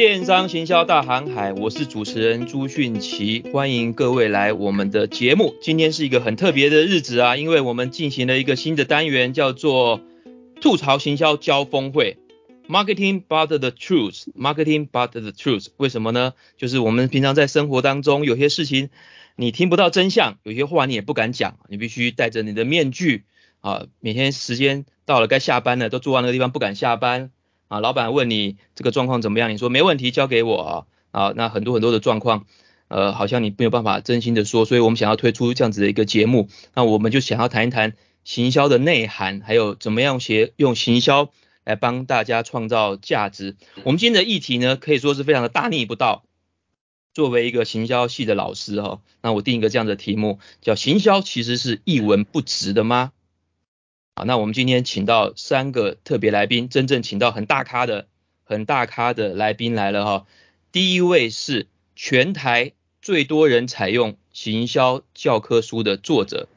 电商行销大航海，我是主持人朱迅奇，欢迎各位来我们的节目。今天是一个很特别的日子啊，因为我们进行了一个新的单元，叫做吐槽行销交锋会，Marketing but the truth，Marketing but the truth。为什么呢？就是我们平常在生活当中有些事情你听不到真相，有些话你也不敢讲，你必须戴着你的面具啊。每天时间到了该下班了，都坐在那个地方不敢下班。啊，老板问你这个状况怎么样？你说没问题，交给我啊。啊，那很多很多的状况，呃，好像你没有办法真心的说，所以我们想要推出这样子的一个节目。那我们就想要谈一谈行销的内涵，还有怎么样学用行销来帮大家创造价值。我们今天的议题呢，可以说是非常的大逆不道。作为一个行销系的老师哈，那我定一个这样的题目，叫行销其实是一文不值的吗？好，那我们今天请到三个特别来宾，真正请到很大咖的、很大咖的来宾来了哈。第一位是全台最多人采用行销教科书的作者，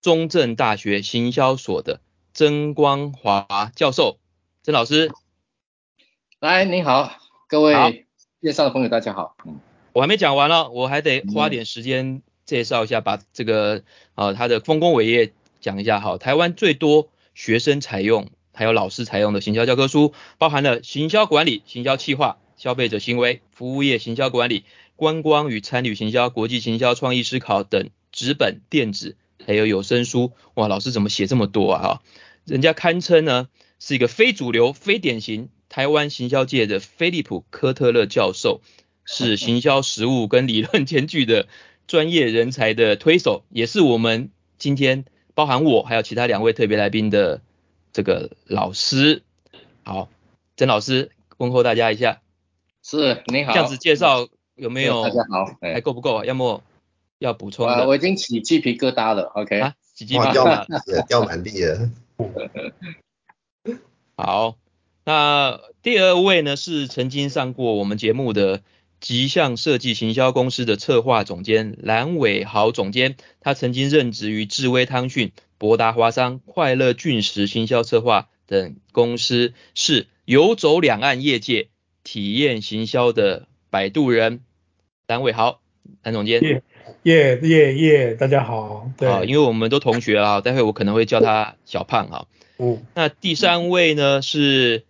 中正大学行销所的曾光华教授，曾老师。来，您好，各位线上的朋友，大家好。嗯，我还没讲完了，我还得花点时间介绍一下，把这个呃他的丰功伟业。讲一下哈，台湾最多学生采用，还有老师采用的行销教科书，包含了行销管理、行销企划、消费者行为、服务业行销管理、观光与餐旅行销、国际行销、创意思考等纸本、电子，还有有声书。哇，老师怎么写这么多啊？哈，人家堪称呢是一个非主流、非典型台湾行销界的菲利普科特勒教授，是行销实务跟理论兼具的专业人才的推手，也是我们今天。包含我还有其他两位特别来宾的这个老师，好，曾老师问候大家一下。是，你好。这样子介绍有没有？大家好。还够不够啊？要么要补充的。啊，我已经起鸡皮疙瘩了。OK。啊，起鸡皮疙瘩。掉满地了。好，那第二位呢是曾经上过我们节目的。吉象设计行销公司的策划总监蓝伟豪总监，他曾经任职于智威汤讯、博达华商、快乐俊时行销策划等公司，是游走两岸业界体验行销的摆渡人。蓝伟豪，蓝总监。耶耶耶耶，大家好。对。好，因为我们都同学啊，待会我可能会叫他小胖哈。嗯。那第三位呢是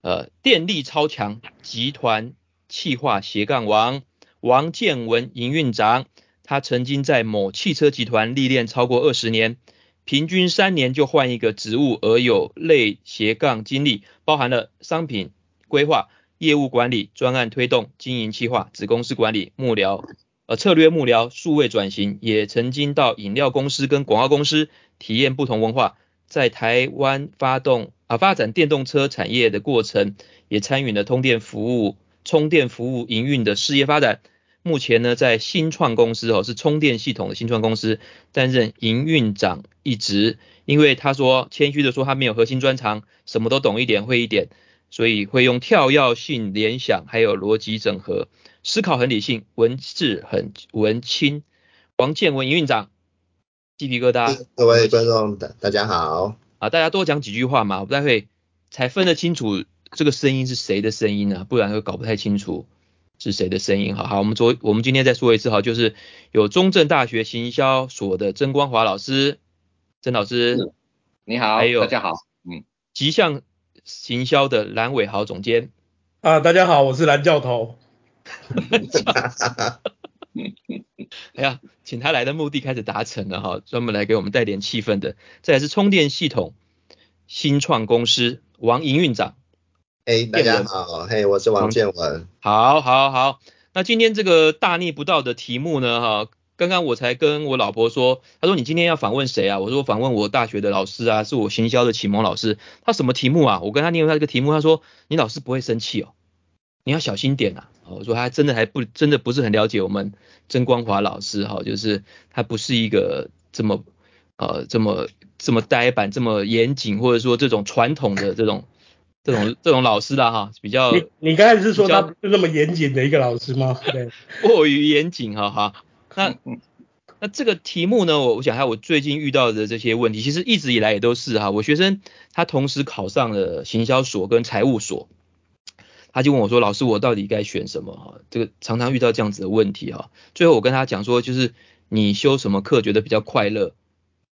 呃电力超强集团。企划斜杠王王建文营运长，他曾经在某汽车集团历练超过二十年，平均三年就换一个职务，而有类斜杠经历，包含了商品规划、业务管理、专案推动、经营企划、子公司管理、幕僚、呃策略幕僚、数位转型，也曾经到饮料公司跟广告公司体验不同文化，在台湾发动啊发展电动车产业的过程，也参与了通电服务。充电服务营运的事业发展，目前呢在新创公司哦，是充电系统的新创公司担任营运长一职，因为他说谦虚的说他没有核心专长，什么都懂一点会一点，所以会用跳跃性联想还有逻辑整合，思考很理性，文字很文青。王建文营运长，鸡皮疙瘩。各位观众大大家好。啊，大家多讲几句话嘛，我不太会才分得清楚。这个声音是谁的声音呢？不然会搞不太清楚是谁的声音。好好，我们昨我们今天再说一次哈，就是有中正大学行销所的曾光华老师，曾老师，你好，还有大家好，嗯，吉象行销的蓝伟豪总监，啊，大家好，我是蓝教头。哎呀，请他来的目的开始达成了哈，专门来给我们带点气氛的。再来是充电系统新创公司王营运长。嘿，hey, 大家好，嘿，hey, 我是王建文。好，好，好，那今天这个大逆不道的题目呢，哈，刚刚我才跟我老婆说，她说你今天要访问谁啊？我说访问我大学的老师啊，是我行销的启蒙老师。他什么题目啊？我跟他念他这个题目，他说你老师不会生气哦，你要小心点啊。我说他真的还不真的不是很了解我们曾光华老师哈，就是他不是一个这么呃这么这么呆板、这么严谨，或者说这种传统的这种。这种这种老师的哈，比较你你刚才是说他不是那么严谨的一个老师吗？对，过于严谨哈哈。那那这个题目呢，我我想一下，我最近遇到的这些问题，其实一直以来也都是哈。我学生他同时考上了行销所跟财务所，他就问我说：“老师，我到底该选什么？”哈，这个常常遇到这样子的问题哈。最后我跟他讲说，就是你修什么课觉得比较快乐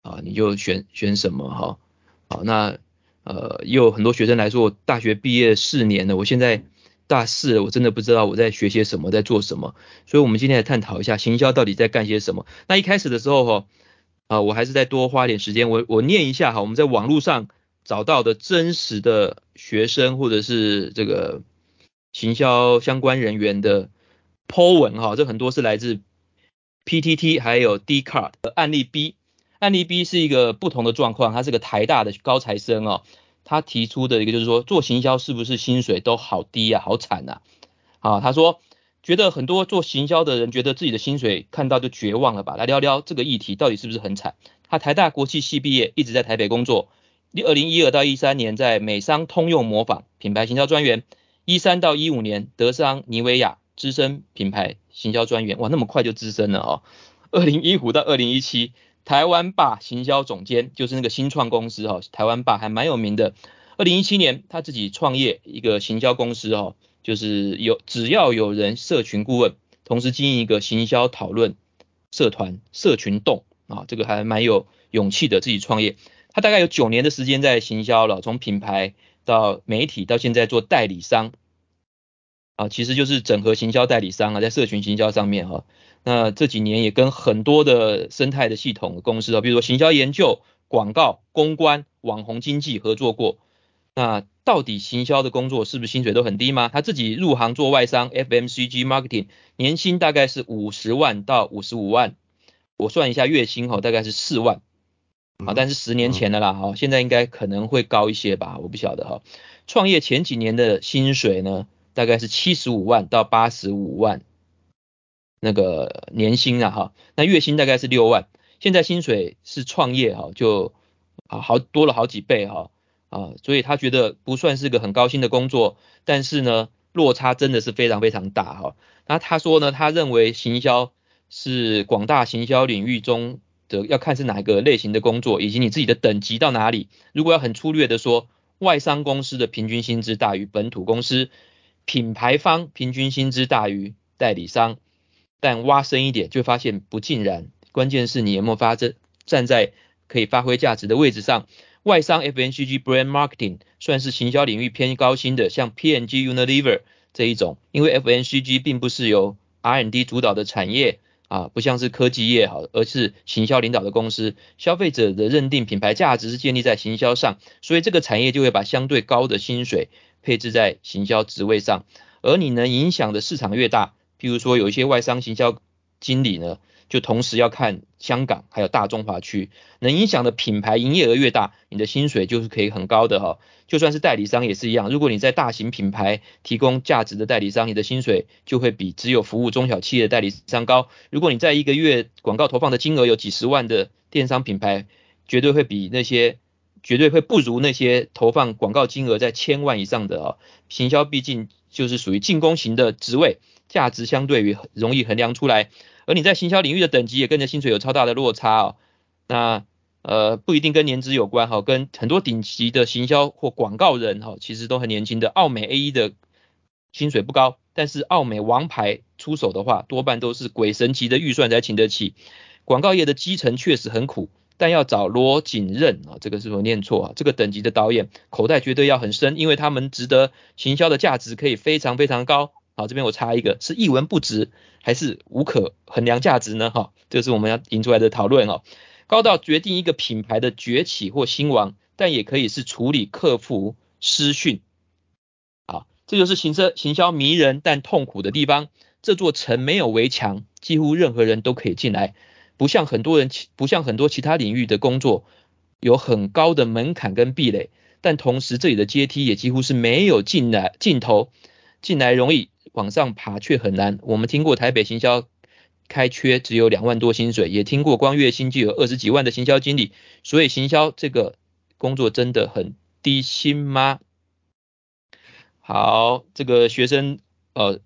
啊，你就选选什么哈。好，那呃也有很多学生来说，我大学毕业四年了，我现在大四了，我真的不知道我在学些什么，在做什么。所以我们今天来探讨一下行销到底在干些什么。那一开始的时候哈，啊，我还是再多花点时间，我我念一下哈，我们在网络上找到的真实的学生或者是这个。行销相关人员的 po 文哈，这很多是来自 PTT 还有 Dcard 的案例 B。案例 B 是一个不同的状况，他是个台大的高材生哦，他提出的一个就是说，做行销是不是薪水都好低啊，好惨呐？啊，他说觉得很多做行销的人觉得自己的薪水看到就绝望了吧？来聊聊这个议题到底是不是很惨？他台大国际系毕业，一直在台北工作，二零一二到一三年在美商通用模仿品牌行销专员。一三到一五年，德商妮维雅资深品牌行销专员，哇，那么快就资深了哦。二零一五到二零一七，台湾霸行销总监，就是那个新创公司哈，台湾霸还蛮有名的。二零一七年，他自己创业一个行销公司哈，就是有只要有人社群顾问，同时经营一个行销讨论社团社群动啊，这个还蛮有勇气的，自己创业。他大概有九年的时间在行销了，从品牌。到媒体到现在做代理商啊，其实就是整合行销代理商啊，在社群行销上面哈。那这几年也跟很多的生态的系统的公司啊，比如说行销研究、广告、公关、网红经济合作过。那到底行销的工作是不是薪水都很低吗？他自己入行做外商 FMCG marketing，年薪大概是五十万到五十五万，我算一下月薪哈，大概是四万。啊，但是十年前的啦，哈，现在应该可能会高一些吧，我不晓得哈。创业前几年的薪水呢，大概是七十五万到八十五万，那个年薪啊，哈，那月薪大概是六万。现在薪水是创业哈，就啊好多了好几倍哈，啊，所以他觉得不算是个很高薪的工作，但是呢，落差真的是非常非常大哈。那他说呢，他认为行销是广大行销领域中。的要看是哪一个类型的工作，以及你自己的等级到哪里。如果要很粗略的说，外商公司的平均薪资大于本土公司，品牌方平均薪资大于代理商。但挖深一点，就发现不尽然。关键是你有没有发这站在可以发挥价值的位置上。外商 FNCG Brand Marketing 算是行销领域偏高薪的，像 PNG Unilever 这一种，因为 FNCG 并不是由 R&D 主导的产业。啊，不像是科技业好，而是行销领导的公司，消费者的认定品牌价值是建立在行销上，所以这个产业就会把相对高的薪水配置在行销职位上，而你能影响的市场越大，譬如说有一些外商行销经理呢。就同时要看香港还有大中华区，能影响的品牌营业额越大，你的薪水就是可以很高的哈。就算是代理商也是一样，如果你在大型品牌提供价值的代理商，你的薪水就会比只有服务中小企业代理商高。如果你在一个月广告投放的金额有几十万的电商品牌，绝对会比那些绝对会不如那些投放广告金额在千万以上的啊。行销毕竟就是属于进攻型的职位，价值相对于容易衡量出来。而你在行销领域的等级也跟着薪水有超大的落差哦，那呃不一定跟年资有关哈，跟很多顶级的行销或广告人哈，其实都很年轻的。奥美 A1 的薪水不高，但是奥美王牌出手的话，多半都是鬼神级的预算才请得起。广告业的基层确实很苦，但要找罗景任啊，这个是否念错啊？这个等级的导演口袋绝对要很深，因为他们值得行销的价值可以非常非常高。好，这边我插一个，是一文不值，还是无可衡量价值呢？哈，这是我们要引出来的讨论哦。高到决定一个品牌的崛起或兴亡，但也可以是处理客服私讯。好，这就是行销行销迷人但痛苦的地方。这座城没有围墙，几乎任何人都可以进来，不像很多人，不像很多其他领域的工作有很高的门槛跟壁垒，但同时这里的阶梯也几乎是没有进来尽头，进来容易。往上爬却很难。我们听过台北行销开缺只有两万多薪水，也听过光月薪就有二十几万的行销经理。所以行销这个工作真的很低薪吗？好，这个学生呃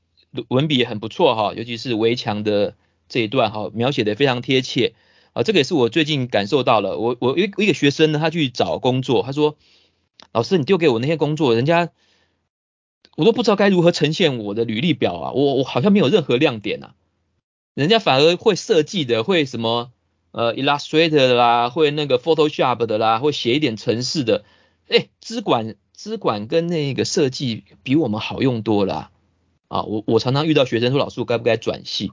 文笔也很不错哈，尤其是围墙的这一段哈，描写的非常贴切啊。这个也是我最近感受到了。我我一一个学生呢，他去找工作，他说：“老师，你丢给我那些工作，人家。”我都不知道该如何呈现我的履历表啊，我我好像没有任何亮点啊，人家反而会设计的，会什么呃 Illustrator 的啦，会那个 Photoshop 的啦，会写一点程式的，哎，资管资管跟那个设计比我们好用多了啊，我我常常遇到学生说，老师我该不该转系？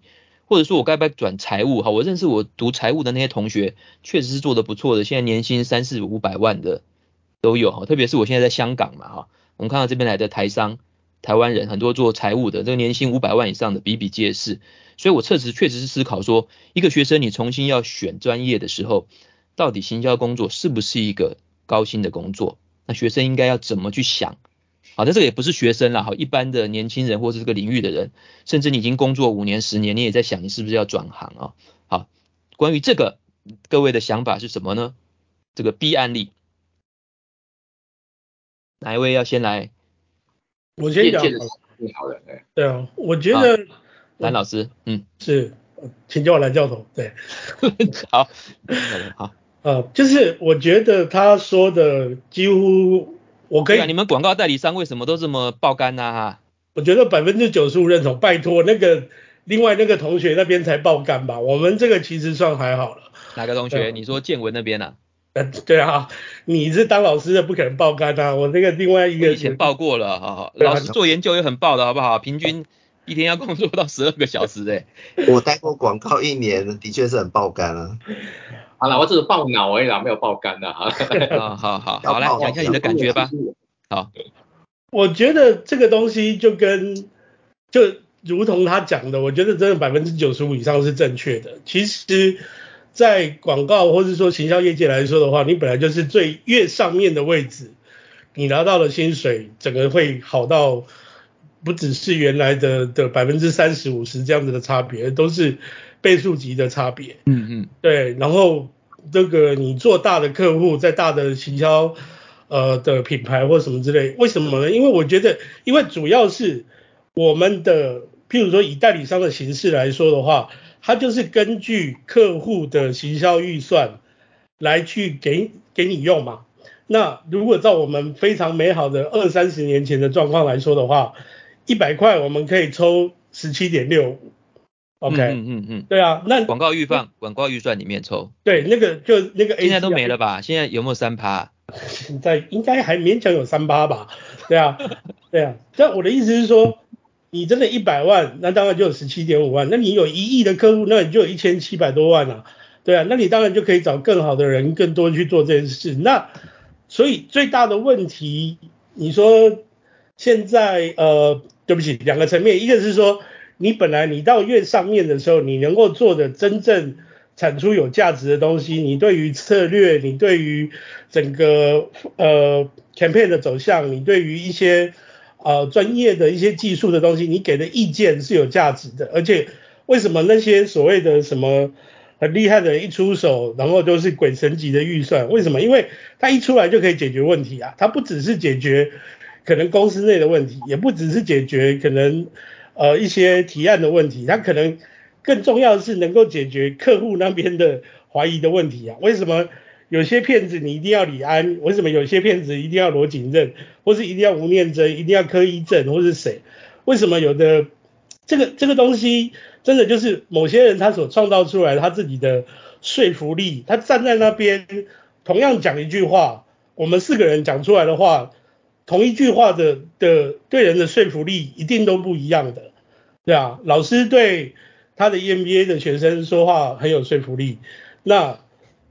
或者说我该不该转财务？哈，我认识我读财务的那些同学，确实是做得不错的，现在年薪三四五百万的都有哈。特别是我现在在香港嘛哈，我们看到这边来的台商、台湾人很多做财务的，这个年薪五百万以上的比比皆是。所以我确实确实是思考说，一个学生你重新要选专业的时候，到底行销工作是不是一个高薪的工作？那学生应该要怎么去想？好，但这个也不是学生啦，好，一般的年轻人或是这个领域的人，甚至你已经工作五年、十年，你也在想你是不是要转行啊？好，关于这个，各位的想法是什么呢？这个 B 案例，哪一位要先来？我先讲。好的，对。对啊，我觉得蓝老师，嗯，是，请叫我蓝教头。对，好，好，呃，就是我觉得他说的几乎。我可以、啊，你们广告代理商为什么都这么爆肝呢？哈，我觉得百分之九十五认同。拜托，那个另外那个同学那边才爆肝吧？我们这个其实算还好了。哪个同学？你说建文那边啊？呃，对啊，你是当老师的不可能爆肝啊。我那个另外一个以前爆过了，好好，老师做研究也很爆的好不好？平均一天要工作到十二个小时哎。我待过广告一年，的确是很爆肝啊。好了，我只是爆脑而已啦，没有爆肝的哈。好 好好，好来讲一下你的感觉吧。好，我觉得这个东西就跟就如同他讲的，我觉得真的百分之九十五以上是正确的。其实，在广告或者说行销业界来说的话，你本来就是最越上面的位置，你拿到的薪水整个会好到不只是原来的的百分之三十五十这样子的差别，都是。倍数级的差别，嗯嗯，对，然后这个你做大的客户，在大的行销呃的品牌或什么之类，为什么呢？因为我觉得，因为主要是我们的，譬如说以代理商的形式来说的话，它就是根据客户的行销预算来去给给你用嘛。那如果照我们非常美好的二三十年前的状况来说的话，一百块我们可以抽十七点六。OK，嗯嗯嗯，对啊，那广告预算，广告预算里面抽，对，那个就那个 A，现在都没了吧？现在有没有三趴？现在应该还勉强有三趴吧？对啊，对啊。但我的意思是说，你真的一百万，那当然就有十七点五万。那你有一亿的客户，那你就有一千七百多万啊。对啊，那你当然就可以找更好的人，更多人去做这件事。那所以最大的问题，你说现在呃，对不起，两个层面，一个是说。你本来你到越上面的时候，你能够做的真正产出有价值的东西，你对于策略，你对于整个呃 campaign 的走向，你对于一些呃专业的一些技术的东西，你给的意见是有价值的。而且为什么那些所谓的什么很厉害的人一出手，然后都是鬼神级的预算？为什么？因为他一出来就可以解决问题啊，他不只是解决可能公司内的问题，也不只是解决可能。呃，一些提案的问题，它可能更重要的是能够解决客户那边的怀疑的问题啊。为什么有些骗子你一定要李安？为什么有些骗子一定要罗景任，或是一定要吴念真，一定要柯一正，或是谁？为什么有的这个这个东西真的就是某些人他所创造出来他自己的说服力？他站在那边同样讲一句话，我们四个人讲出来的话。同一句话的的对人的说服力一定都不一样的，对啊，老师对他的 EMBA 的学生说话很有说服力，那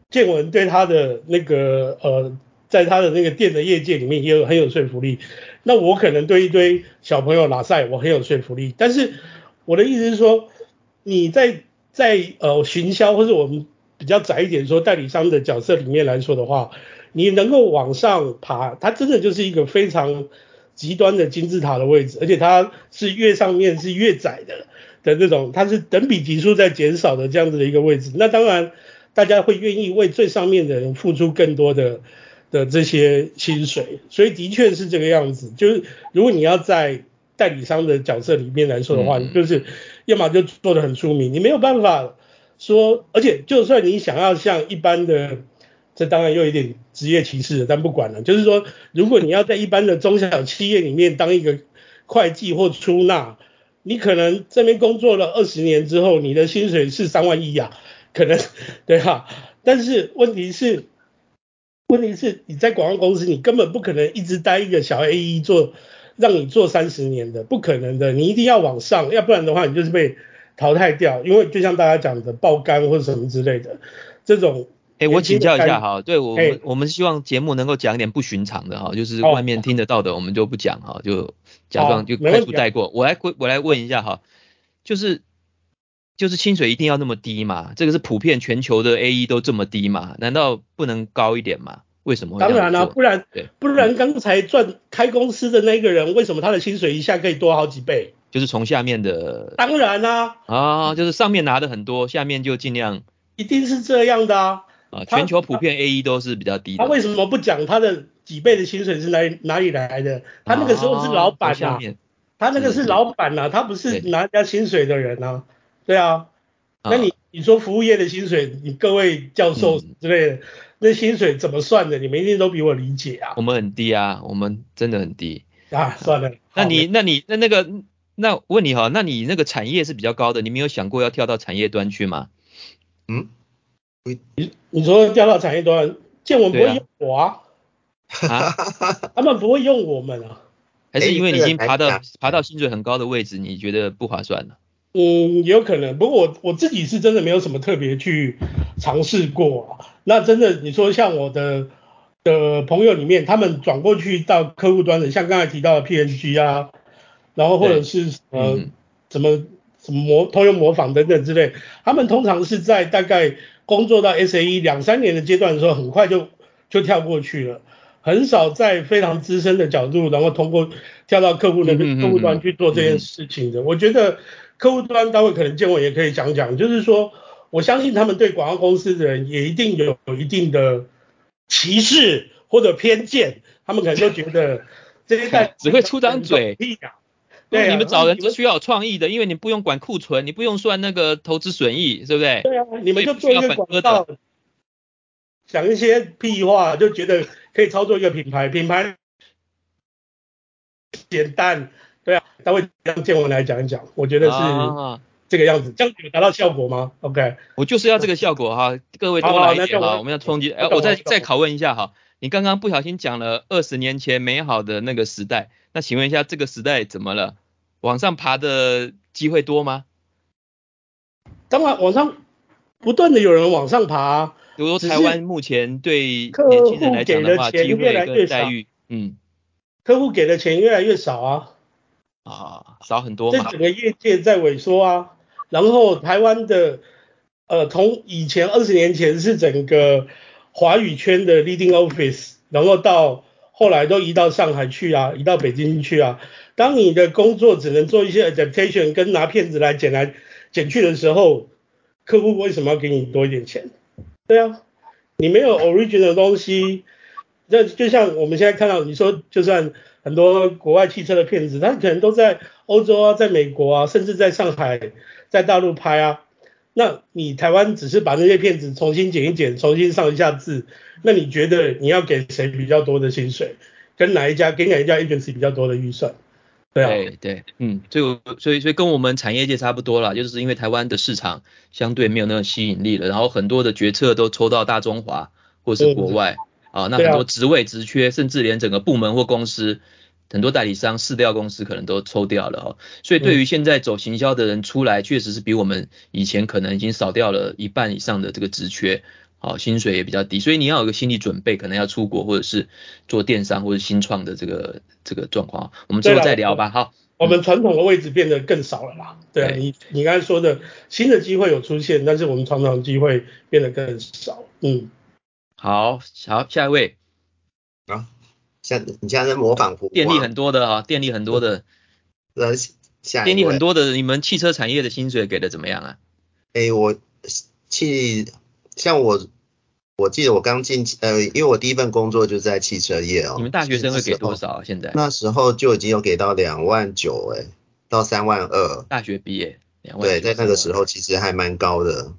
建文对他的那个呃，在他的那个店的业界里面也有很有说服力，那我可能对一堆小朋友拉赛我很有说服力，但是我的意思是说，你在在呃行销或者我们比较窄一点说代理商的角色里面来说的话。你能够往上爬，它真的就是一个非常极端的金字塔的位置，而且它是越上面是越窄的的这种，它是等比级数在减少的这样子的一个位置。那当然，大家会愿意为最上面的人付出更多的的这些薪水，所以的确是这个样子。就是如果你要在代理商的角色里面来说的话，你就是要么就做得很出名，你没有办法说，而且就算你想要像一般的。这当然又有一点职业歧视了，但不管了。就是说，如果你要在一般的中小企业里面当一个会计或出纳，你可能这边工作了二十年之后，你的薪水是三万一啊，可能对哈，但是问题是，问题是你在广告公司，你根本不可能一直待一个小 AE 做，让你做三十年的，不可能的，你一定要往上，要不然的话，你就是被淘汰掉，因为就像大家讲的爆肝或者什么之类的这种。哎、欸，我请教一下哈，对我们、欸、我们希望节目能够讲一点不寻常的哈，就是外面听得到的我们就不讲哈，就假装就快速带过。我来我来问一下哈，就是就是薪水一定要那么低嘛？这个是普遍全球的 AE 都这么低嘛？难道不能高一点吗？为什么会？当然了、啊，不然对，不然刚才赚开公司的那个人，为什么他的薪水一下可以多好几倍？就是从下面的。当然啦、啊。啊，就是上面拿的很多，下面就尽量。一定是这样的啊。啊，全球普遍 AE 都是比较低的。他为什么不讲他的几倍的薪水是哪哪里来的？他那个时候是老板呐、啊，他那个是老板呐、啊，他不是拿人家薪水的人啊。对啊，那你你说服务业的薪水，你各位教授之类的，嗯、那薪水怎么算的？你们一定都比我理解啊。我们很低啊，我们真的很低啊。算了，那你那你那那个那问你哈，那你那个产业是比较高的，你没有想过要跳到产业端去吗？嗯。你你说调到产业端，见我们不会用我啊，啊 他们不会用我们啊，还是因为你已经爬到爬到薪水很高的位置，你觉得不划算了？嗯，有可能，不过我我自己是真的没有什么特别去尝试过啊。那真的你说像我的的朋友里面，他们转过去到客户端的，像刚才提到的 PNG 啊，然后或者是什么、嗯、什么什么模通用模仿等等之类，他们通常是在大概。工作到 SAE 两三年的阶段的时候，很快就就跳过去了，很少在非常资深的角度，然后通过跳到客户那边客户端去做这件事情的。我觉得客户端待会可能建伟也可以讲讲，就是说我相信他们对广告公司的人也一定有有一定的歧视或者偏见，他们可能都觉得 这些代 只会出张嘴。对、啊，你们找人是需要有创意的，因为你不用管库存，你不用算那个投资损益，对不对？对啊，你们就做一个广告，讲一些屁话，就觉得可以操作一个品牌，品牌简单，对啊，他会让建文来讲一讲，我觉得是这个样子，啊、这样有达到效果吗？OK，我就是要这个效果哈，各位多来一点哈，我们要冲击，哎，我再再拷问一下哈，你刚刚不小心讲了二十年前美好的那个时代。那请问一下，这个时代怎么了？往上爬的机会多吗？当然，往上不断的有人往上爬啊。比如说台湾目前对年轻人来讲的话，机会跟待遇，嗯，客户给的钱越来越少啊。啊，少很多吗？这整个业界在萎缩啊。然后台湾的，呃，从以前二十年前是整个华语圈的 leading office，然后到后来都移到上海去啊，移到北京去啊。当你的工作只能做一些 adaptation，跟拿片子来剪来剪去的时候，客户为什么要给你多一点钱？对啊，你没有 original 的东西，那就像我们现在看到，你说就算很多国外汽车的片子，他可能都在欧洲啊，在美国啊，甚至在上海，在大陆拍啊。那你台湾只是把那些片子重新剪一剪，重新上一下字，那你觉得你要给谁比较多的薪水？跟哪一家给哪一家 agency 比较多的预算？对啊，对对，嗯，所以所以所以跟我们产业界差不多啦，就是因为台湾的市场相对没有那种吸引力了，然后很多的决策都抽到大中华或是国外啊，那很多职位职缺，甚至连整个部门或公司。很多代理商、市调公司可能都抽掉了哈，所以对于现在走行销的人出来，确实是比我们以前可能已经少掉了一半以上的这个职缺，好，薪水也比较低，所以你要有个心理准备，可能要出国或者是做电商或者新创的这个这个状况，我们之后再聊吧。好，我们传统的位置变得更少了啦。对你你刚才说的新的机会有出现，但是我们传统的机会变得更少。嗯，好，好，下一位。啊。像你现在在模仿电力很多的啊，电力很多的，呃，电力很多的，你们汽车产业的薪水给的怎么样啊？哎、欸，我汽像我，我记得我刚进呃，因为我第一份工作就是在汽车业哦。你们大学生会给多少啊？现在？那时候就已经有给到两万九哎，到三万二。大学毕业，两万。对，在那个时候其实还蛮高的。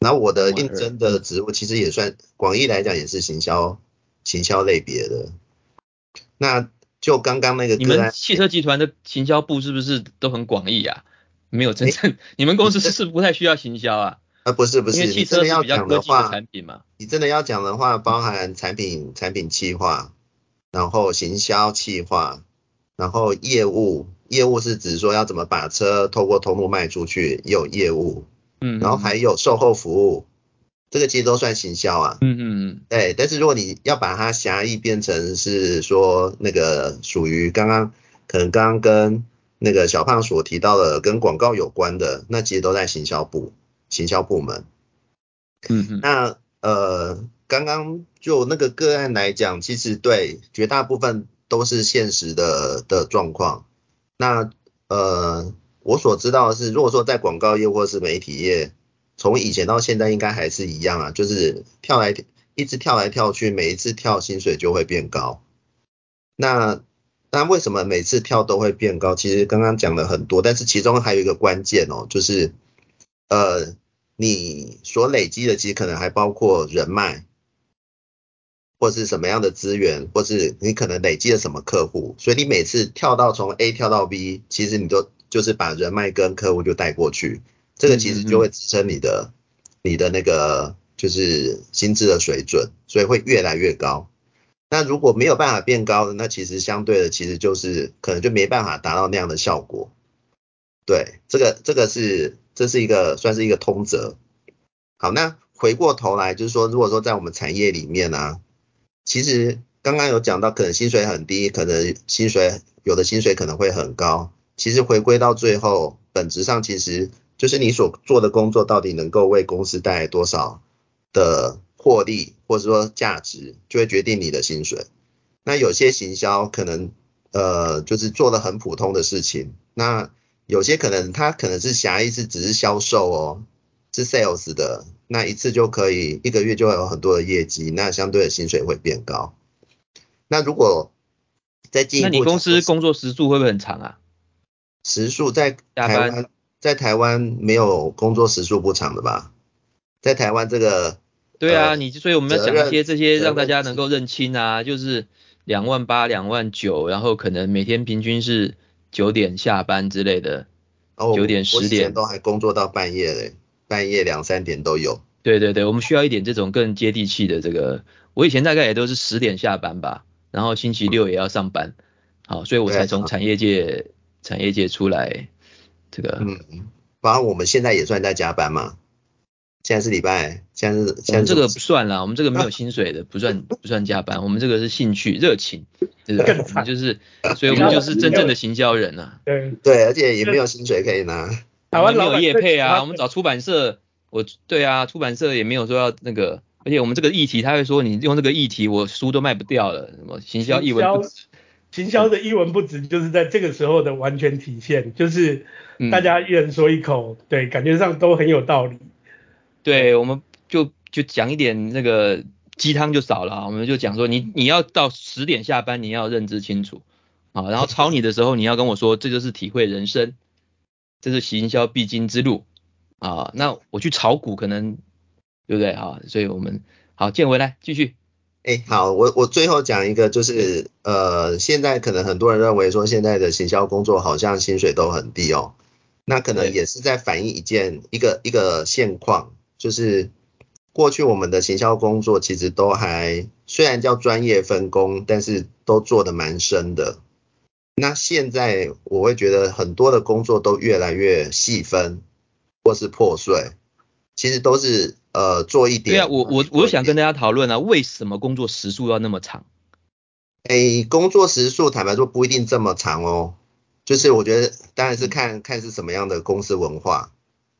然后我的应征的职务其实也算广义来讲也是行销行销类别的。那就刚刚那个，你们汽车集团的行销部是不是都很广义啊？没有真正，你们公司是不太需要行销啊？啊，不是不是，因为汽车是比较科技的产品嘛。你真的要讲的话，包含产品产品企划，然后行销企划，然后业务，业务是指说要怎么把车透过通路卖出去，也有业务，嗯，然后还有售后服务。这个其实都算行销啊，嗯嗯嗯，对，但是如果你要把它狭义变成是说那个属于刚刚可能刚刚跟那个小胖所提到的跟广告有关的，那其实都在行销部、行销部门。嗯嗯，那呃刚刚就那个个案来讲，其实对绝大部分都是现实的的状况。那呃我所知道的是，如果说在广告业或是媒体业。从以前到现在应该还是一样啊，就是跳来一直跳来跳去，每一次跳薪水就会变高。那那为什么每次跳都会变高？其实刚刚讲了很多，但是其中还有一个关键哦，就是呃你所累积的其实可能还包括人脉，或是什么样的资源，或是你可能累积了什么客户，所以你每次跳到从 A 跳到 B，其实你都就是把人脉跟客户就带过去。这个其实就会支撑你的、嗯、你的那个就是薪资的水准，所以会越来越高。那如果没有办法变高的，那其实相对的其实就是可能就没办法达到那样的效果。对，这个这个是这是一个算是一个通则。好，那回过头来就是说，如果说在我们产业里面呢、啊，其实刚刚有讲到，可能薪水很低，可能薪水有的薪水可能会很高。其实回归到最后，本质上其实。就是你所做的工作到底能够为公司带来多少的获利，或者说价值，就会决定你的薪水。那有些行销可能呃就是做的很普通的事情，那有些可能他可能是狭义是只是销售哦，是 sales 的，那一次就可以一个月就会有很多的业绩，那相对的薪水会变高。那如果再进一步，那你公司工作时数会不会很长啊？时数在台湾。在台湾没有工作时数不长的吧？在台湾这个，对啊，呃、你所以我们要讲一些这些让大家能够认清啊，就是两万八、两万九，然后可能每天平均是九点下班之类的，九点十点都还工作到半夜嘞，半夜两三点都有。对对对，我们需要一点这种更接地气的这个。我以前大概也都是十点下班吧，然后星期六也要上班，好，所以我才从产业界产业界出来。这个嗯，反正我们现在也算在加班嘛。现在是礼拜，现在是现在这个不算啦，我们这个没有薪水的，不算不算加班。我们这个是兴趣热情，对不对？我们就是，所以我们就是真正的行销人啊。对对，而且也没有薪水可以拿。台湾没有业配啊，我们找出版社，我对啊，出版社也没有说要那个，而且我们这个议题，他会说你用这个议题，我书都卖不掉了，什么行销一文不值。行销的一文不值，就是在这个时候的完全体现，就是大家一人说一口，嗯、对，感觉上都很有道理。对，我们就就讲一点那个鸡汤就少了，我们就讲说你你要到十点下班，你要认知清楚啊，然后抄你的时候，你要跟我说这就是体会人生，这是行销必经之路啊。那我去炒股可能对不对啊？所以我们好，建伟来继续。哎，好，我我最后讲一个，就是呃，现在可能很多人认为说现在的行销工作好像薪水都很低哦，那可能也是在反映一件一个一个现况，就是过去我们的行销工作其实都还虽然叫专业分工，但是都做的蛮深的。那现在我会觉得很多的工作都越来越细分或是破碎，其实都是。呃，做一点。对啊，我我我想跟大家讨论啊，为什么工作时数要那么长？诶，工作时数坦白说不一定这么长哦。就是我觉得当然是看看是什么样的公司文化。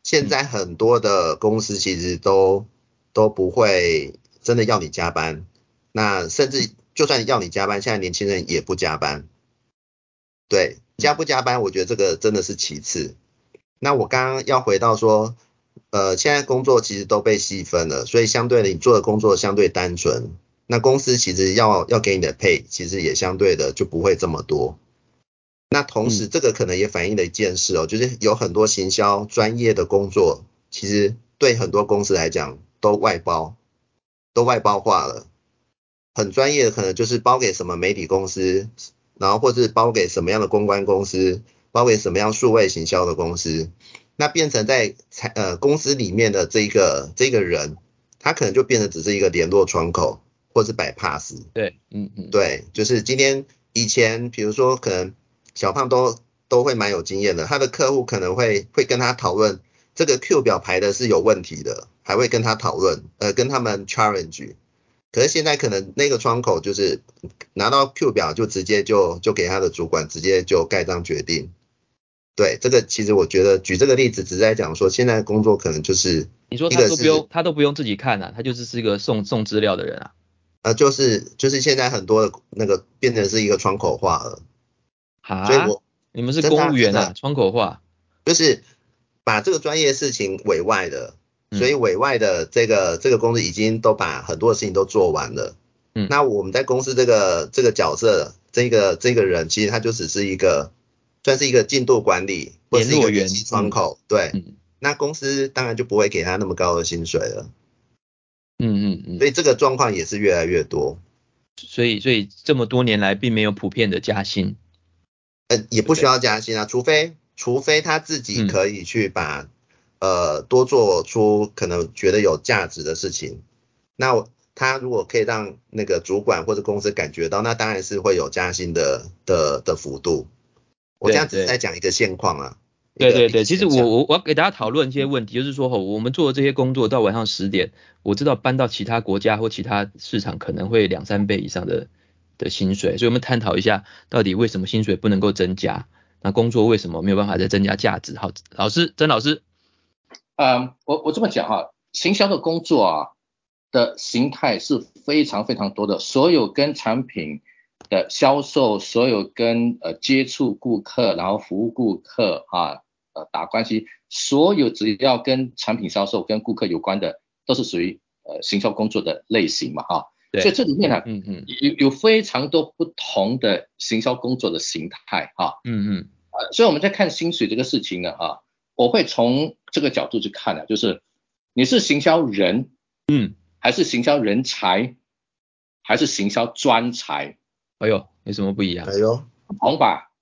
现在很多的公司其实都都不会真的要你加班。那甚至就算要你加班，现在年轻人也不加班。对，加不加班，我觉得这个真的是其次。那我刚刚要回到说。呃，现在工作其实都被细分了，所以相对的，你做的工作相对单纯，那公司其实要要给你的 pay，其实也相对的就不会这么多。那同时，这个可能也反映了一件事哦，就是有很多行销专业的工作，其实对很多公司来讲都外包，都外包化了。很专业的可能就是包给什么媒体公司，然后或是包给什么样的公关公司，包给什么样数位行销的公司，那变成在财呃公司里面的这个这个人，他可能就变成只是一个联络窗口，或是摆 pass。对，嗯嗯，对，就是今天以前比如说可能小胖都都会蛮有经验的，他的客户可能会会跟他讨论这个 Q 表排的是有问题的，还会跟他讨论，呃，跟他们 challenge。可是现在可能那个窗口就是拿到 Q 表就直接就就给他的主管直接就盖章决定。对，这个其实我觉得举这个例子只是在讲说，现在工作可能就是你说他都不用他都不用自己看啊，他就是是一个送送资料的人啊。呃，就是就是现在很多的那个变成是一个窗口化了。啊？所以我你们是公务员啊？窗口化就是把这个专业事情委外的。所以委外的这个这个公司已经都把很多的事情都做完了。嗯，那我们在公司这个这个角色，这个这个人其实他就只是一个算是一个进度管理或者是一个联系窗口。嗯、对、嗯，那公司当然就不会给他那么高的薪水了。嗯嗯嗯。所以这个状况也是越来越多。所以所以这么多年来并没有普遍的加薪。呃，也不需要加薪啊，除非除非他自己可以去把、嗯。呃，多做出可能觉得有价值的事情，那他如果可以让那个主管或者公司感觉到，那当然是会有加薪的的的幅度。我这样只是在讲一个现况啊。对对对，其实我我我要给大家讨论一些问题，就是说我们做的这些工作到晚上十点，我知道搬到其他国家或其他市场可能会两三倍以上的的薪水，所以我们探讨一下，到底为什么薪水不能够增加？那工作为什么没有办法再增加价值？好，老师，曾老师。嗯，我我这么讲哈，行销的工作啊的形态是非常非常多的，所有跟产品的销售，所有跟呃接触顾客，然后服务顾客啊，呃打关系，所有只要跟产品销售跟顾客有关的，都是属于呃行销工作的类型嘛哈。对。所以这里面呢，嗯嗯，有有非常多不同的行销工作的形态哈。嗯嗯。呃，所以我们在看薪水这个事情呢啊。我会从这个角度去看的，就是你是行销人，嗯，还是行销人才，还是行销专才？哎呦，有什么不一样？哎呦，不同吧。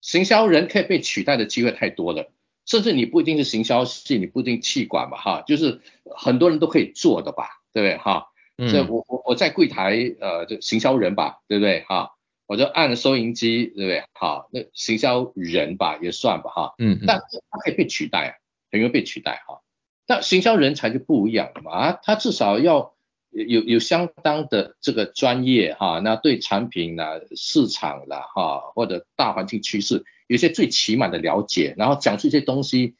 行销人可以被取代的机会太多了，甚至你不一定是行销系，你不一定企管吧，哈，就是很多人都可以做的吧，对不对？哈，嗯，所以我我我在柜台，呃，就行销人吧，对不对？哈。我就按收银机，对不对？好，那行销人吧也算吧，哈，嗯，但他可以被取代啊，很容易被取代哈。那行销人才就不一样了嘛，啊，他至少要有有相当的这个专业哈，那对产品啦、市场啦哈，或者大环境趋势，有些最起码的了解，然后讲出一些东西，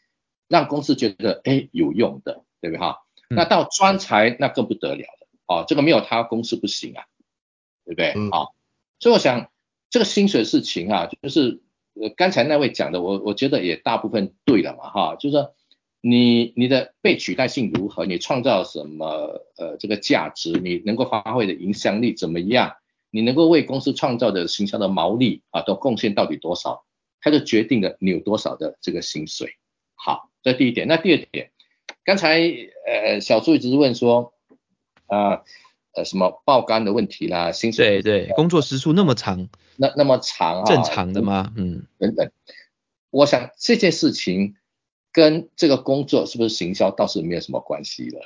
让公司觉得哎有用的，对不对哈？那到专才那更不得了了，哦，这个没有他公司不行啊，对不对？嗯，好。所以我想这个薪水的事情啊，就是呃刚才那位讲的，我我觉得也大部分对了嘛哈，就是说你你的被取代性如何，你创造什么呃这个价值，你能够发挥的影响力怎么样，你能够为公司创造的行销的毛利啊都贡献到底多少，它就决定了你有多少的这个薪水。好，这第一点。那第二点，刚才呃小朱一直问说啊。呃呃，什么爆肝的问题啦，薪水对对，工作时数那么长，那那么长啊，正常的吗？嗯，等等，我想这件事情跟这个工作是不是行销倒是没有什么关系了。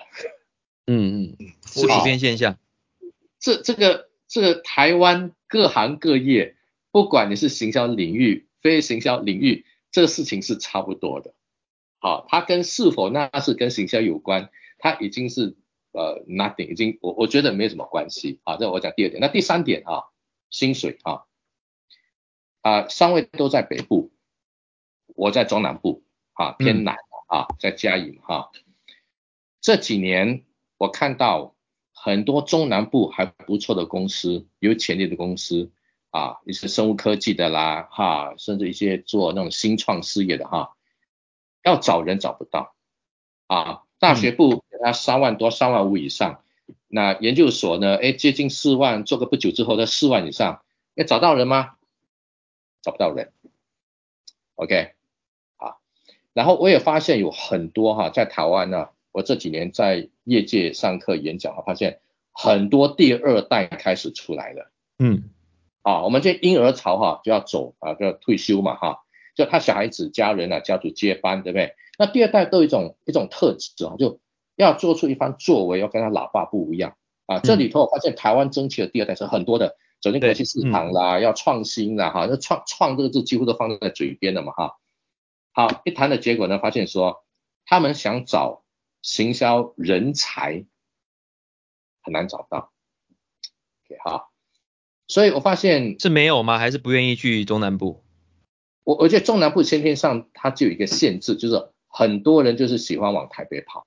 嗯嗯，是普遍现象。这这个这个台湾各行各业，不管你是行销领域、非行销领域，这个事情是差不多的。好，它跟是否那是跟行销有关，它已经是。呃，nothing 已经我我觉得没什么关系啊。这我讲第二点，那第三点啊，薪水啊，啊，三位都在北部，我在中南部啊，偏南啊，在嘉义哈。这几年我看到很多中南部还不错的公司，有潜力的公司啊，一些生物科技的啦哈，甚至一些做那种新创事业的哈，要找人找不到啊。大学部给他三万多，三万五以上。那研究所呢？哎，接近四万，做个不久之后在四万以上。要找到人吗？找不到人。OK，好。然后我也发现有很多哈，在台湾呢，我这几年在业界上课演讲，我发现很多第二代开始出来了。嗯。啊，我们这婴儿潮哈就要走啊，就要退休嘛哈，就他小孩子、家人啊、家族接班，对不对？那第二代都有一种一种特质啊，就要做出一番作为，要跟他老爸不一样啊。这里头我发现台湾争取的第二代是很多的，走进国际市场啦，要创新啦哈，那创创这个字几乎都放在嘴边了嘛哈。好，一谈的结果呢，发现说他们想找行销人才很难找到。OK 好。所以我发现是没有吗？还是不愿意去中南部？我我觉得中南部先天上它就有一个限制，就是很多人就是喜欢往台北跑，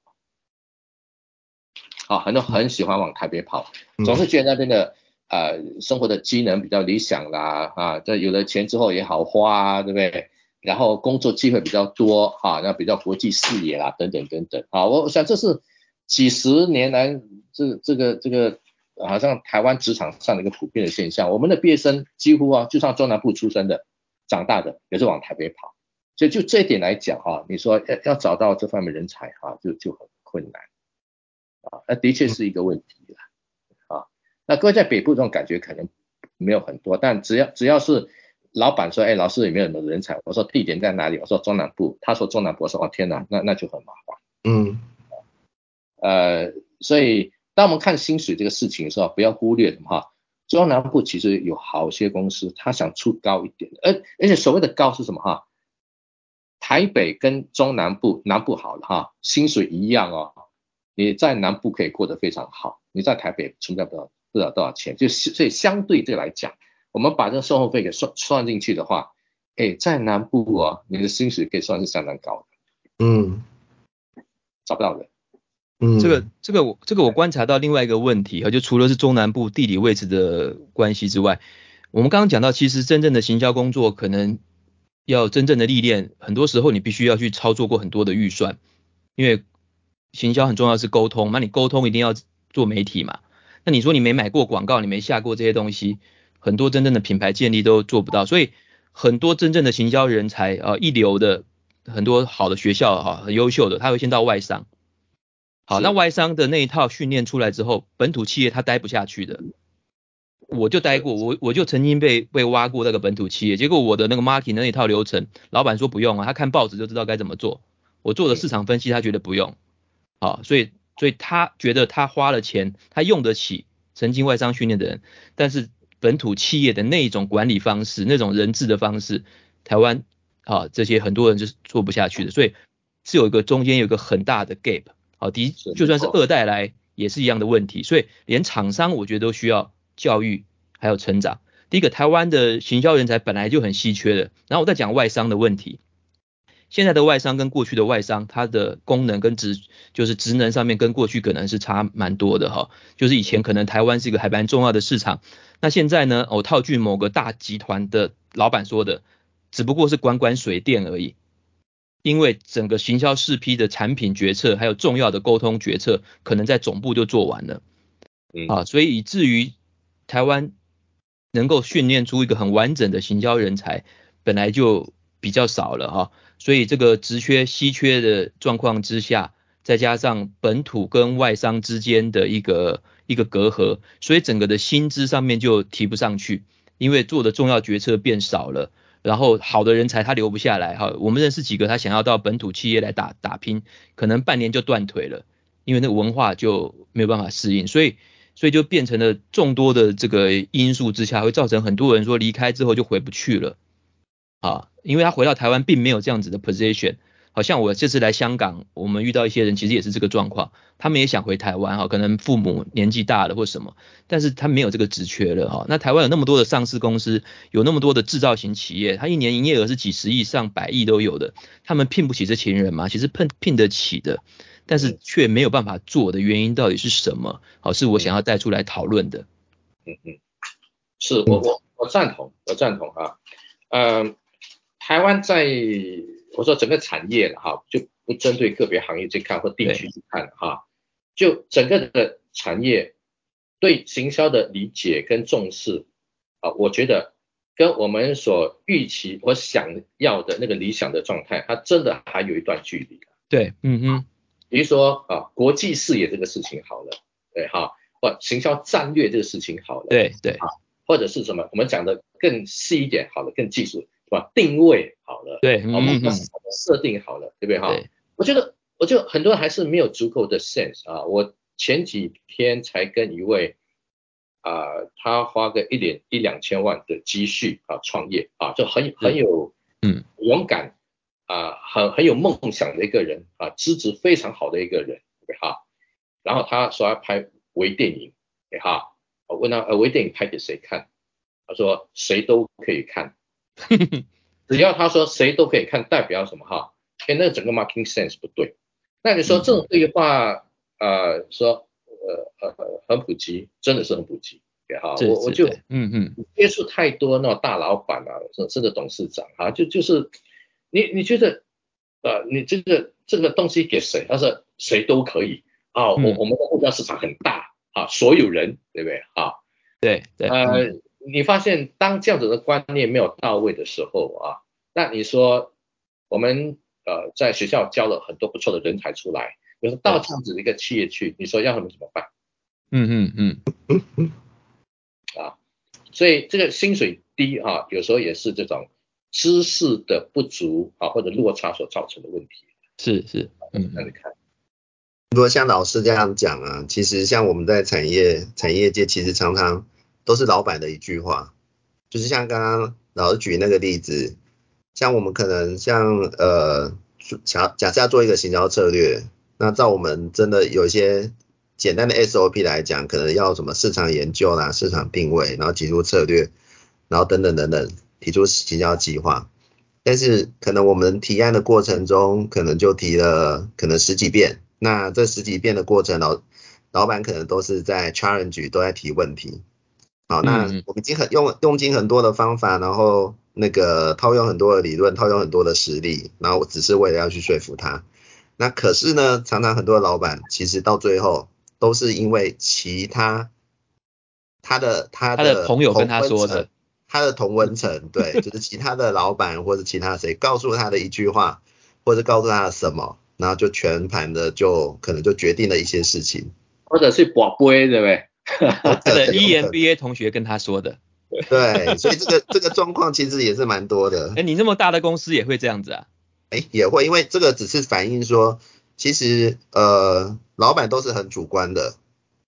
啊，很多很喜欢往台北跑，总是觉得那边的呃生活的机能比较理想啦，啊，这有了钱之后也好花，对不对？然后工作机会比较多，哈，那比较国际视野啦，等等等等，啊，我想这是几十年来这这个这个。好像台湾职场上的一个普遍的现象，我们的毕业生几乎啊，就像中南部出生的、长大的，也是往台北跑。所以就这一点来讲哈，你说要要找到这方面人才哈，就就很困难啊。那的确是一个问题了啊。那各位在北部这种感觉可能没有很多，但只要只要是老板说，哎，老师有没有什么人才？我说地点在哪里？我说中南部。他说中南部，我说哦天哪，那那就很麻烦。嗯。呃，所以。当我们看薪水这个事情的时候，不要忽略哈，中南部其实有好些公司，他想出高一点，而而且所谓的高是什么哈？台北跟中南部，南部好了哈，薪水一样哦，你在南部可以过得非常好，你在台北存在不了不了多少钱，就所以相对这来讲，我们把这个售后费给算算进去的话，哎，在南部啊，你的薪水可以算是相当高的，嗯，找不到人。嗯，这个这个我这个我观察到另外一个问题啊，就除了是中南部地理位置的关系之外，我们刚刚讲到，其实真正的行销工作可能要真正的历练，很多时候你必须要去操作过很多的预算，因为行销很重要是沟通，那你沟通一定要做媒体嘛，那你说你没买过广告，你没下过这些东西，很多真正的品牌建立都做不到，所以很多真正的行销人才啊，一流的很多好的学校哈，很优秀的，他会先到外商。好，那外商的那一套训练出来之后，本土企业他待不下去的。我就待过，我我就曾经被被挖过那个本土企业，结果我的那个 marketing 的那一套流程，老板说不用啊，他看报纸就知道该怎么做。我做的市场分析，他觉得不用。好，所以所以他觉得他花了钱，他用得起曾经外商训练的人，但是本土企业的那种管理方式，那种人治的方式，台湾啊这些很多人就是做不下去的，所以是有一个中间有一个很大的 gap。好，的就算是二代来也是一样的问题，所以连厂商我觉得都需要教育还有成长。第一个，台湾的行销人才本来就很稀缺的，然后我再讲外商的问题。现在的外商跟过去的外商，它的功能跟职就是职能上面跟过去可能是差蛮多的哈。就是以前可能台湾是一个还蛮重要的市场，那现在呢，我套句某个大集团的老板说的，只不过是管管水电而已。因为整个行销四批的产品决策，还有重要的沟通决策，可能在总部就做完了，啊，所以以至于台湾能够训练出一个很完整的行销人才，本来就比较少了哈，所以这个职缺稀缺的状况之下，再加上本土跟外商之间的一个一个隔阂，所以整个的薪资上面就提不上去，因为做的重要决策变少了。然后好的人才他留不下来哈，我们认识几个他想要到本土企业来打打拼，可能半年就断腿了，因为那个文化就没有办法适应，所以所以就变成了众多的这个因素之下，会造成很多人说离开之后就回不去了啊，因为他回到台湾并没有这样子的 position。好像我这次来香港，我们遇到一些人，其实也是这个状况，他们也想回台湾哈，可能父母年纪大了或什么，但是他没有这个职缺了哈。那台湾有那么多的上市公司，有那么多的制造型企业，他一年营业额是几十亿上百亿都有的，他们聘不起这群人吗？其实聘聘得起的，但是却没有办法做的原因到底是什么？好，是我想要带出来讨论的。嗯嗯，是我我我赞同，我赞同啊，嗯，台湾在。我说整个产业哈，就不针对个别行业去看或地区去看哈，就整个的产业对行销的理解跟重视啊，我觉得跟我们所预期或想要的那个理想的状态，它真的还有一段距离。对，嗯哼，比如说啊，国际视野这个事情好了，对哈，或行销战略这个事情好了，对对，或者是什么，我们讲的更细一点，好了，更技术是吧？定位好了，对，我们把设定好了，对不对哈？我觉得，我觉得很多人还是没有足够的 sense 啊。我前几天才跟一位啊、呃，他花个一点一两千万的积蓄啊创业啊，就很很有嗯勇敢啊，很很有梦想的一个人啊，资质非常好的一个人，对哈。然后他说要拍微电影，对哈。我问他呃微电影拍给谁看？他说谁都可以看，只要他说谁都可以看，代表什么哈？哎，那整个 marketing sense 不对。那你说这种对话，呃，说呃呃很普及，真的是很普及，对哈？我我就嗯嗯接触太多那种大老板啊，甚至董事长啊，就就是你你觉得呃你这个这个东西给谁？他说谁都可以啊，我我们的目标市场很大啊，所有人对不对啊？对对呃，你发现当这样子的观念没有到位的时候啊，那你说我们。呃，在学校教了很多不错的人才出来，可是到这样子的一个企业去，你说要他们怎么办？嗯嗯嗯，啊，所以这个薪水低啊，有时候也是这种知识的不足啊，或者落差所造成的问题。是是，嗯，那你看，如果像老师这样讲啊，其实像我们在产业产业界，其实常常都是老板的一句话，就是像刚刚老师举那个例子。像我们可能像呃假假设要做一个行销策略，那照我们真的有一些简单的 SOP 来讲，可能要什么市场研究啦、市场定位，然后提出策略，然后等等等等，提出行销计划。但是可能我们提案的过程中，可能就提了可能十几遍，那这十几遍的过程，老老板可能都是在 challenge，都在提问题。好，那我们已经很用用尽很多的方法，然后。那个套用很多的理论，套用很多的实力，然后只是为了要去说服他。那可是呢，常常很多的老板其实到最后都是因为其他他的他的，他的朋友跟他说的，他的同温层，对，就是其他的老板或者其他谁告诉他的一句话，或者告诉他什么，然后就全盘的就可能就决定了一些事情，或者是博杯，对不对？他的 EMBA 同学跟他说的。对，所以这个这个状况其实也是蛮多的。哎，你那么大的公司也会这样子啊？哎，也会，因为这个只是反映说，其实呃，老板都是很主观的。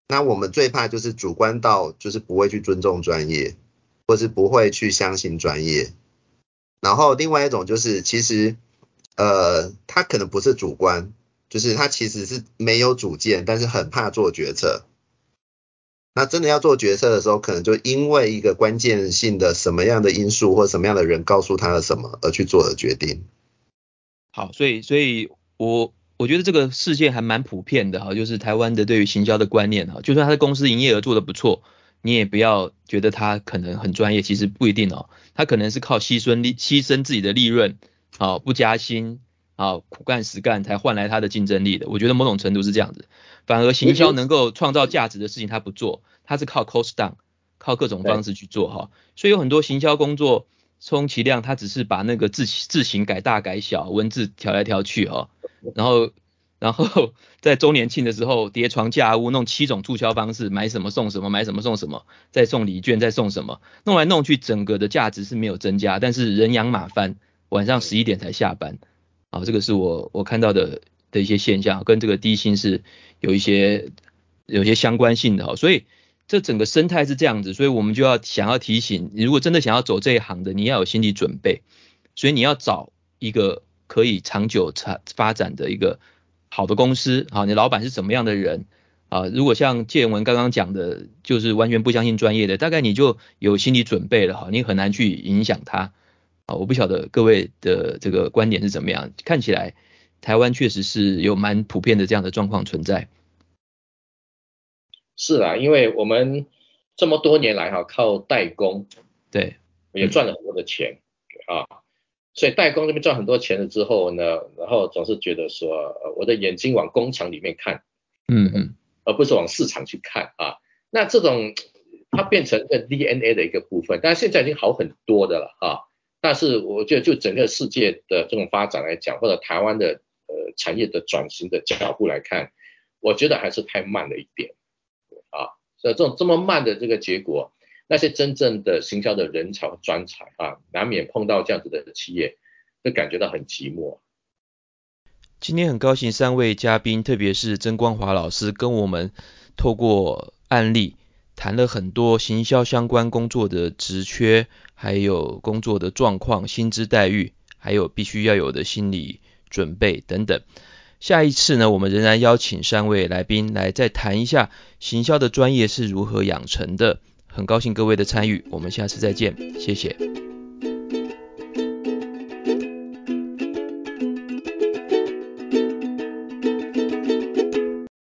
那我们最怕就是主观到就是不会去尊重专业，或是不会去相信专业。然后另外一种就是，其实呃，他可能不是主观，就是他其实是没有主见，但是很怕做决策。那真的要做决策的时候，可能就因为一个关键性的什么样的因素或什么样的人告诉他了什么而去做的决定。好，所以所以我我觉得这个事件还蛮普遍的哈，就是台湾的对于行销的观念哈，就算他的公司营业额做得不错，你也不要觉得他可能很专业，其实不一定哦，他可能是靠牺牲利牺牲自己的利润，好不加薪啊苦干实干才换来他的竞争力的，我觉得某种程度是这样子。反而行销能够创造价值的事情他不做，他是靠 cost down，靠各种方式去做哈。所以有很多行销工作，充其量他只是把那个字字型改大改小，文字调来调去哈。然后然 后在周年庆的时候叠床架屋，弄七种促销方式，买什么送什么，买什么送什么，再送礼券再送什么，弄来弄去整个的价值是没有增加，但是人仰马翻，晚上十一点才下班。啊，这个是我我看到的。的一些现象跟这个低薪是有一些有些相关性的哈，所以这整个生态是这样子，所以我们就要想要提醒，你如果真的想要走这一行的，你要有心理准备，所以你要找一个可以长久长发展的一个好的公司啊，你老板是什么样的人啊？如果像建文刚刚讲的，就是完全不相信专业的，大概你就有心理准备了哈，你很难去影响他啊。我不晓得各位的这个观点是怎么样，看起来。台湾确实是有蛮普遍的这样的状况存在。是啊，因为我们这么多年来哈，靠代工，对，也赚了很多的钱啊，所以代工这边赚很多钱了之后呢，然后总是觉得说，我的眼睛往工厂里面看，嗯嗯，而不是往市场去看啊。那这种它变成一个 DNA 的一个部分，但是现在已经好很多的了啊。但是我觉得就整个世界的这种发展来讲，或者台湾的。呃，产业的转型的脚步来看，我觉得还是太慢了一点，啊，所以这种这么慢的这个结果，那些真正的行销的人才专才啊，难免碰到这样子的企业，会感觉到很寂寞。今天很高兴三位嘉宾，特别是曾光华老师跟我们透过案例谈了很多行销相关工作的职缺，还有工作的状况、薪资待遇，还有必须要有的心理准备等等。下一次呢，我们仍然邀请三位来宾来再谈一下行销的专业是如何养成的。很高兴各位的参与，我们下次再见，谢谢。